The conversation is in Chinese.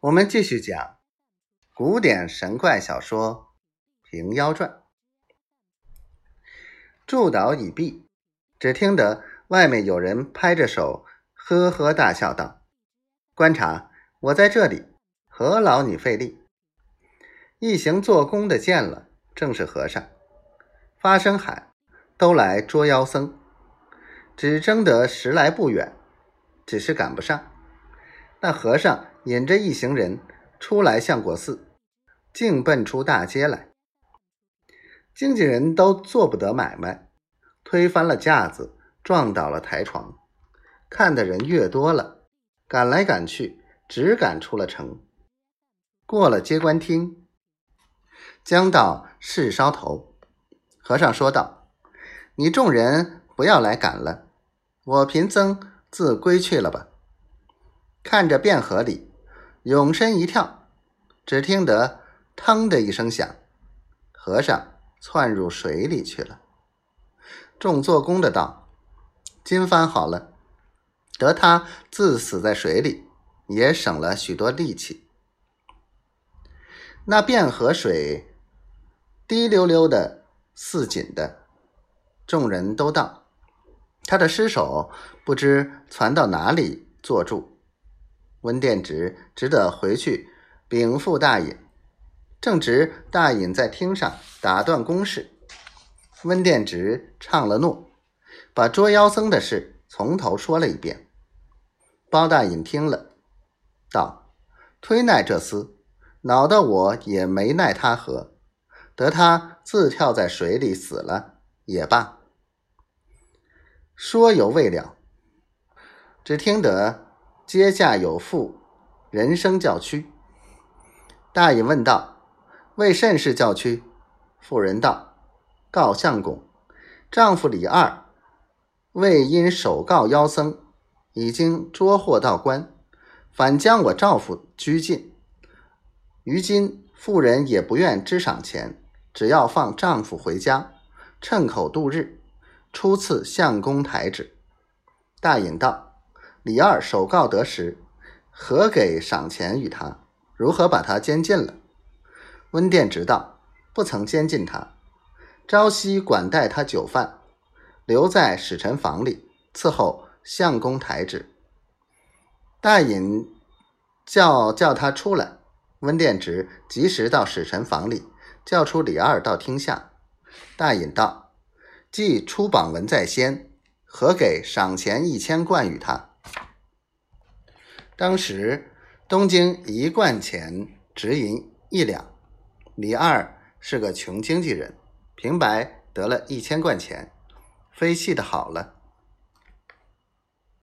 我们继续讲古典神怪小说《平妖传》。祝祷已毕，只听得外面有人拍着手，呵呵大笑道：“观察，我在这里，何劳你费力？”一行做工的见了，正是和尚，发声喊：“都来捉妖僧！”只争得十来步远，只是赶不上。那和尚引着一行人出来相国寺，竟奔出大街来。经纪人都做不得买卖，推翻了架子，撞倒了台床。看的人越多了，赶来赶去，只赶出了城。过了接官厅，将到市梢头，和尚说道：“你众人不要来赶了，我贫僧自归去了吧。”看着汴河里，永身一跳，只听得“腾”的一声响，和尚窜入水里去了。众做工的道：“今番好了，得他自死在水里，也省了许多力气。”那汴河水滴溜溜的，似锦的，众人都道：“他的尸首不知传到哪里坐住。”温殿直只得回去禀赋大隐，正值大隐在厅上打断公事，温殿直唱了诺，把捉妖僧的事从头说了一遍。包大隐听了，道：“推奈这厮，恼得我也没奈他何，得他自跳在水里死了也罢。”说犹未了，只听得。阶下有妇，人生叫屈。大隐问道：“为甚事叫屈？”妇人道：“告相公，丈夫李二为因首告妖僧，已经捉获到官，反将我丈夫拘禁。如今妇人也不愿支赏钱，只要放丈夫回家，趁口度日。初次相公台旨。”大隐道。李二首告得实，何给赏钱与他？如何把他监禁了？温殿直道：不曾监禁他，朝夕管待他酒饭，留在使臣房里伺候相公台旨。大隐叫叫他出来，温殿直及时到使臣房里，叫出李二到厅下。大隐道：既出榜文在先，何给赏钱一千贯与他？当时东京一贯钱值银一两，李二是个穷经纪人，平白得了一千贯钱，非气的好了。